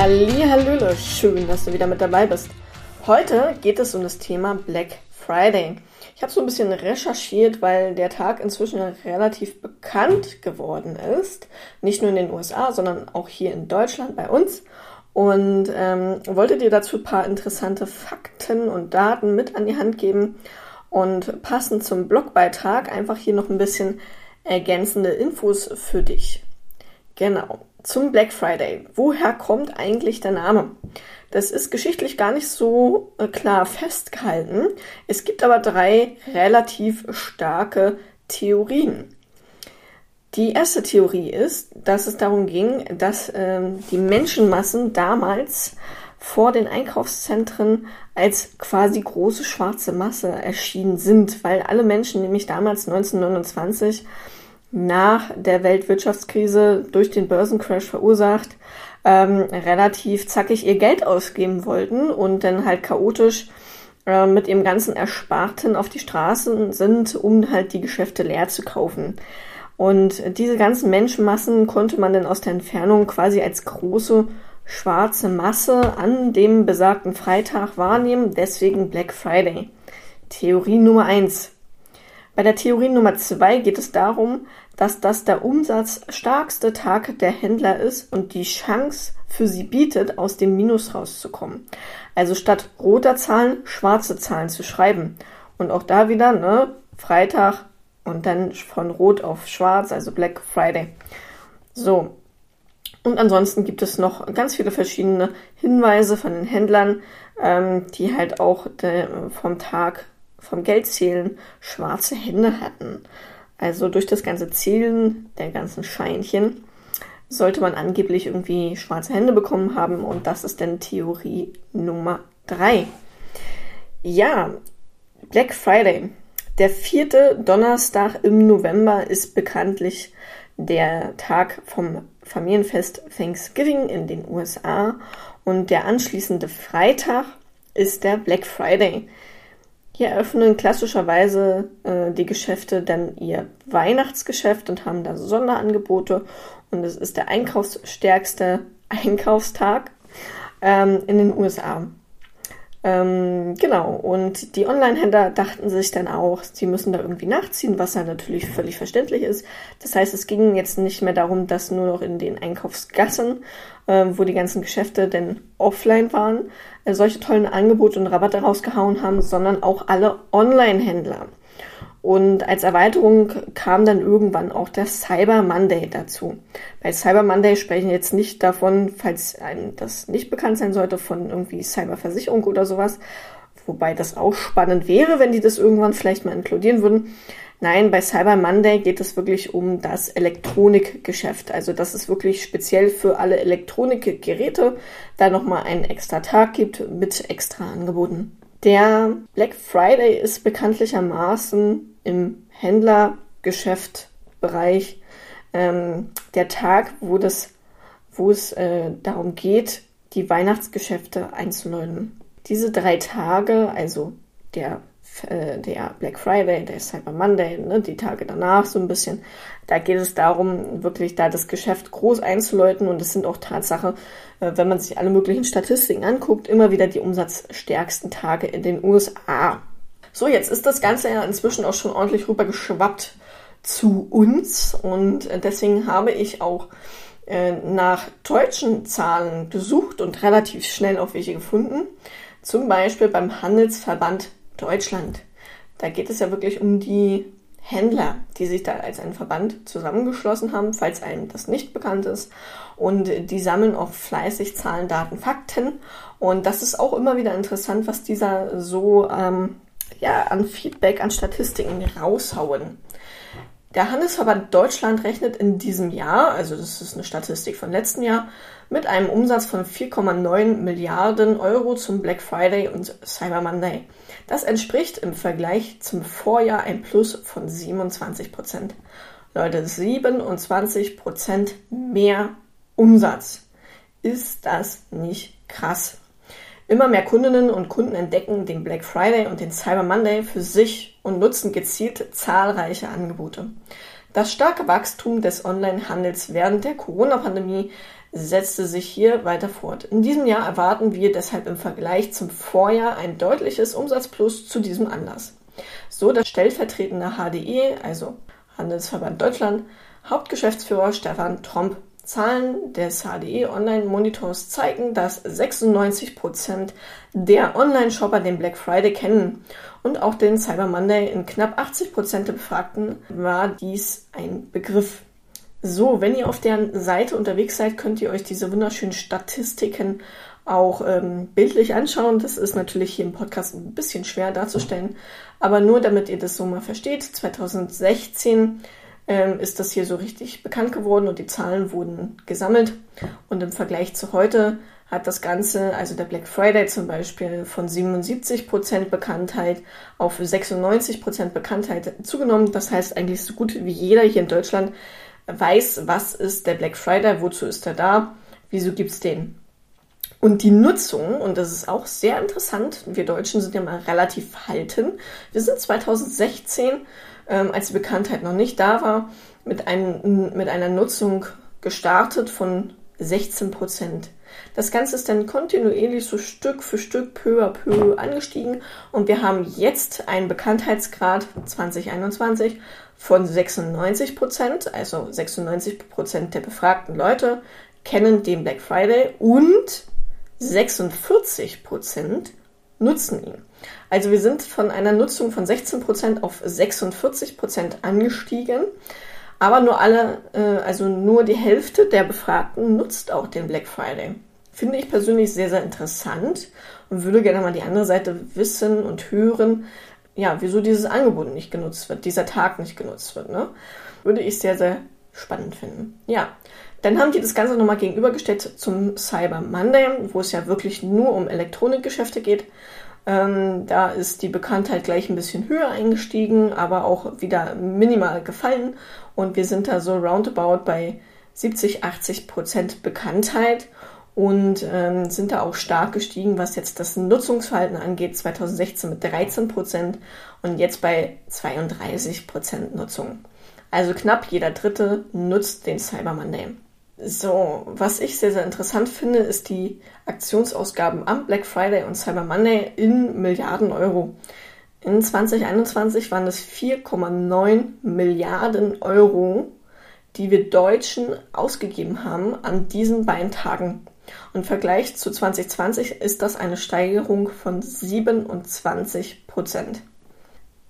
Hallöle, schön, dass du wieder mit dabei bist. Heute geht es um das Thema Black Friday. Ich habe so ein bisschen recherchiert, weil der Tag inzwischen relativ bekannt geworden ist. Nicht nur in den USA, sondern auch hier in Deutschland bei uns. Und ähm, wollte dir dazu ein paar interessante Fakten und Daten mit an die Hand geben. Und passend zum Blogbeitrag einfach hier noch ein bisschen ergänzende Infos für dich. Genau zum Black Friday. Woher kommt eigentlich der Name? Das ist geschichtlich gar nicht so äh, klar festgehalten. Es gibt aber drei relativ starke Theorien. Die erste Theorie ist, dass es darum ging, dass ähm, die Menschenmassen damals vor den Einkaufszentren als quasi große schwarze Masse erschienen sind, weil alle Menschen nämlich damals 1929 nach der Weltwirtschaftskrise durch den Börsencrash verursacht, ähm, relativ zackig ihr Geld ausgeben wollten und dann halt chaotisch äh, mit ihrem ganzen Ersparten auf die Straßen sind, um halt die Geschäfte leer zu kaufen. Und diese ganzen Menschenmassen konnte man dann aus der Entfernung quasi als große schwarze Masse an dem besagten Freitag wahrnehmen, deswegen Black Friday. Theorie Nummer eins. Bei der Theorie Nummer zwei geht es darum, dass das der umsatzstarkste Tag der Händler ist und die Chance für sie bietet, aus dem Minus rauszukommen. Also statt roter Zahlen schwarze Zahlen zu schreiben. Und auch da wieder, ne, Freitag und dann von rot auf schwarz, also Black Friday. So. Und ansonsten gibt es noch ganz viele verschiedene Hinweise von den Händlern, ähm, die halt auch de, vom Tag vom Geldzählen schwarze Hände hatten. Also durch das ganze Zählen der ganzen Scheinchen sollte man angeblich irgendwie schwarze Hände bekommen haben und das ist dann Theorie Nummer drei. Ja, Black Friday. Der vierte Donnerstag im November ist bekanntlich der Tag vom Familienfest Thanksgiving in den USA und der anschließende Freitag ist der Black Friday. Hier eröffnen klassischerweise äh, die Geschäfte dann ihr Weihnachtsgeschäft und haben da Sonderangebote. Und es ist der einkaufsstärkste Einkaufstag ähm, in den USA. Ähm, genau, und die Online-Händler dachten sich dann auch, sie müssen da irgendwie nachziehen, was ja natürlich völlig verständlich ist. Das heißt, es ging jetzt nicht mehr darum, dass nur noch in den Einkaufsgassen, äh, wo die ganzen Geschäfte denn offline waren, äh, solche tollen Angebote und Rabatte rausgehauen haben, sondern auch alle Online-Händler. Und als Erweiterung kam dann irgendwann auch der Cyber Monday dazu. Bei Cyber Monday sprechen jetzt nicht davon, falls einem das nicht bekannt sein sollte, von irgendwie Cyberversicherung oder sowas. Wobei das auch spannend wäre, wenn die das irgendwann vielleicht mal inkludieren würden. Nein, bei Cyber Monday geht es wirklich um das Elektronikgeschäft. Also, dass es wirklich speziell für alle Elektronikgeräte da nochmal einen extra Tag gibt mit extra Angeboten. Der Black Friday ist bekanntlichermaßen im Händlergeschäftbereich ähm, der Tag, wo, das, wo es äh, darum geht, die Weihnachtsgeschäfte einzuläuten. Diese drei Tage, also der äh, der Black Friday, der Cyber Monday, ne, die Tage danach so ein bisschen. Da geht es darum, wirklich da das Geschäft groß einzuläuten und es sind auch Tatsache, äh, wenn man sich alle möglichen Statistiken anguckt, immer wieder die umsatzstärksten Tage in den USA. So, jetzt ist das Ganze ja inzwischen auch schon ordentlich rübergeschwappt zu uns und deswegen habe ich auch äh, nach deutschen Zahlen gesucht und relativ schnell auch welche gefunden. Zum Beispiel beim Handelsverband Deutschland. Da geht es ja wirklich um die Händler, die sich da als ein Verband zusammengeschlossen haben, falls einem das nicht bekannt ist. Und die sammeln auch fleißig Zahlen, Daten, Fakten. Und das ist auch immer wieder interessant, was dieser so ähm, ja, an Feedback, an Statistiken raushauen. Der Handelsverband Deutschland rechnet in diesem Jahr, also das ist eine Statistik von letztem Jahr, mit einem Umsatz von 4,9 Milliarden Euro zum Black Friday und Cyber Monday. Das entspricht im Vergleich zum Vorjahr ein Plus von 27 Prozent. Leute, 27 Prozent mehr Umsatz. Ist das nicht krass? Immer mehr Kundinnen und Kunden entdecken den Black Friday und den Cyber Monday für sich und nutzen gezielt zahlreiche Angebote. Das starke Wachstum des Onlinehandels während der Corona-Pandemie setzte sich hier weiter fort. In diesem Jahr erwarten wir deshalb im Vergleich zum Vorjahr ein deutliches Umsatzplus zu diesem Anlass. So das stellvertretende HDE, also Handelsverband Deutschland, Hauptgeschäftsführer Stefan Tromp. Zahlen des HDE Online Monitors zeigen, dass 96 Prozent der Online-Shopper den Black Friday kennen und auch den Cyber Monday. In knapp 80 Prozent der Befragten war dies ein Begriff. So, wenn ihr auf deren Seite unterwegs seid, könnt ihr euch diese wunderschönen Statistiken auch ähm, bildlich anschauen. Das ist natürlich hier im Podcast ein bisschen schwer darzustellen, aber nur damit ihr das so mal versteht. 2016 ähm, ist das hier so richtig bekannt geworden und die Zahlen wurden gesammelt. Und im Vergleich zu heute hat das Ganze, also der Black Friday zum Beispiel, von 77% Bekanntheit auf 96% Bekanntheit zugenommen. Das heißt eigentlich so gut wie jeder hier in Deutschland weiß, was ist der Black Friday, wozu ist er da, wieso gibt es den. Und die Nutzung, und das ist auch sehr interessant, wir Deutschen sind ja mal relativ verhalten. Wir sind 2016, ähm, als die Bekanntheit noch nicht da war, mit, ein, mit einer Nutzung gestartet von 16 Prozent. Das Ganze ist dann kontinuierlich so Stück für Stück, peu à peu angestiegen und wir haben jetzt einen Bekanntheitsgrad 2021 von 96 Prozent, also 96 Prozent der befragten Leute kennen den Black Friday und 46 Prozent nutzen ihn. Also wir sind von einer Nutzung von 16 Prozent auf 46 Prozent angestiegen. Aber nur alle, äh, also nur die Hälfte der Befragten nutzt auch den Black Friday. Finde ich persönlich sehr, sehr interessant und würde gerne mal die andere Seite wissen und hören, ja, wieso dieses Angebot nicht genutzt wird, dieser Tag nicht genutzt wird. Ne? Würde ich sehr, sehr spannend finden. Ja, dann haben die das Ganze nochmal gegenübergestellt zum Cyber Monday, wo es ja wirklich nur um Elektronikgeschäfte geht. Ähm, da ist die Bekanntheit gleich ein bisschen höher eingestiegen, aber auch wieder minimal gefallen. Und wir sind da so roundabout bei 70, 80 Prozent Bekanntheit und ähm, sind da auch stark gestiegen, was jetzt das Nutzungsverhalten angeht. 2016 mit 13 Prozent und jetzt bei 32 Prozent Nutzung. Also knapp jeder Dritte nutzt den Cyber Monday. So, was ich sehr, sehr interessant finde, ist die Aktionsausgaben am Black Friday und Cyber Monday in Milliarden Euro. In 2021 waren es 4,9 Milliarden Euro, die wir Deutschen ausgegeben haben an diesen beiden Tagen. Und im Vergleich zu 2020 ist das eine Steigerung von 27 Prozent.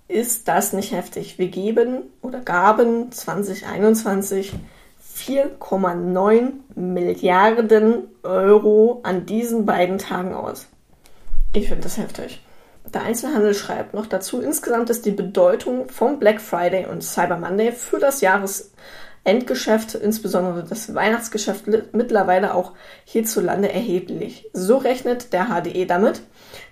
Ist das nicht heftig? Wir geben oder gaben 2021 4,9 Milliarden Euro an diesen beiden Tagen aus. Ich finde das heftig. Der Einzelhandel schreibt noch dazu, insgesamt ist die Bedeutung vom Black Friday und Cyber Monday für das Jahres Endgeschäft, insbesondere das Weihnachtsgeschäft, mittlerweile auch hierzulande erheblich. So rechnet der HDE damit,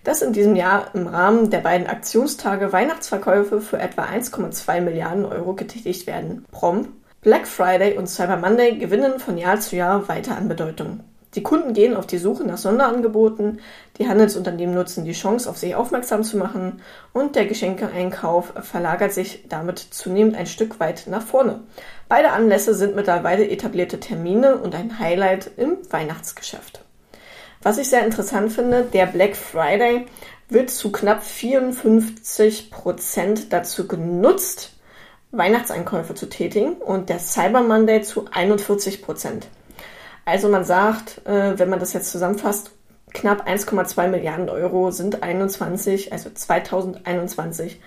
dass in diesem Jahr im Rahmen der beiden Aktionstage Weihnachtsverkäufe für etwa 1,2 Milliarden Euro getätigt werden. Prompt Black Friday und Cyber Monday gewinnen von Jahr zu Jahr weiter an Bedeutung. Die Kunden gehen auf die Suche nach Sonderangeboten, die Handelsunternehmen nutzen die Chance, auf sich aufmerksam zu machen und der Geschenkeeinkauf verlagert sich damit zunehmend ein Stück weit nach vorne. Beide Anlässe sind mittlerweile etablierte Termine und ein Highlight im Weihnachtsgeschäft. Was ich sehr interessant finde, der Black Friday wird zu knapp 54 Prozent dazu genutzt, Weihnachtseinkäufe zu tätigen und der Cyber Monday zu 41 Prozent. Also man sagt, äh, wenn man das jetzt zusammenfasst, knapp 1,2 Milliarden Euro sind 21, also 2021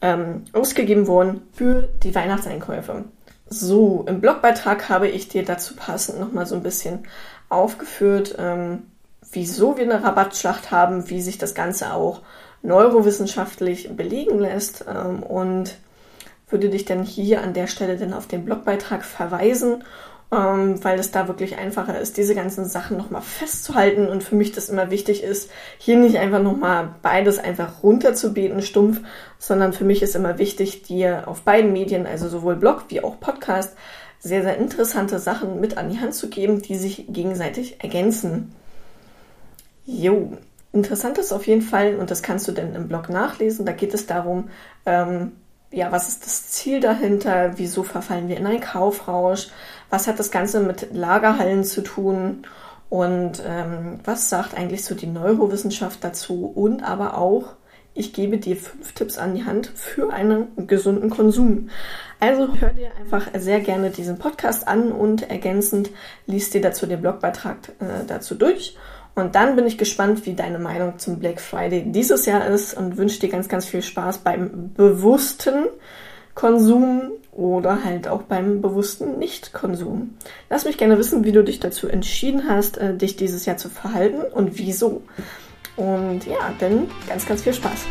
ähm, ausgegeben worden für die Weihnachtseinkäufe. So, im Blogbeitrag habe ich dir dazu passend nochmal so ein bisschen aufgeführt, ähm, wieso wir eine Rabattschlacht haben, wie sich das Ganze auch neurowissenschaftlich belegen lässt ähm, und würde dich dann hier an der Stelle dann auf den Blogbeitrag verweisen ähm, weil es da wirklich einfacher ist, diese ganzen Sachen nochmal festzuhalten und für mich das immer wichtig ist, hier nicht einfach nochmal beides einfach runterzubeten, stumpf, sondern für mich ist immer wichtig, dir auf beiden Medien, also sowohl Blog wie auch Podcast, sehr, sehr interessante Sachen mit an die Hand zu geben, die sich gegenseitig ergänzen. Jo, interessant ist auf jeden Fall, und das kannst du dann im Blog nachlesen, da geht es darum, ähm, ja, was ist das Ziel dahinter? Wieso verfallen wir in einen Kaufrausch? Was hat das Ganze mit Lagerhallen zu tun? Und ähm, was sagt eigentlich so die Neurowissenschaft dazu? Und aber auch, ich gebe dir fünf Tipps an die Hand für einen gesunden Konsum. Also hör dir einfach sehr gerne diesen Podcast an und ergänzend liest dir dazu den Blogbeitrag äh, dazu durch. Und dann bin ich gespannt, wie deine Meinung zum Black Friday dieses Jahr ist und wünsche dir ganz, ganz viel Spaß beim bewussten Konsum oder halt auch beim bewussten Nicht-Konsum. Lass mich gerne wissen, wie du dich dazu entschieden hast, äh, dich dieses Jahr zu verhalten und wieso. Und ja, dann ganz, ganz viel Spaß.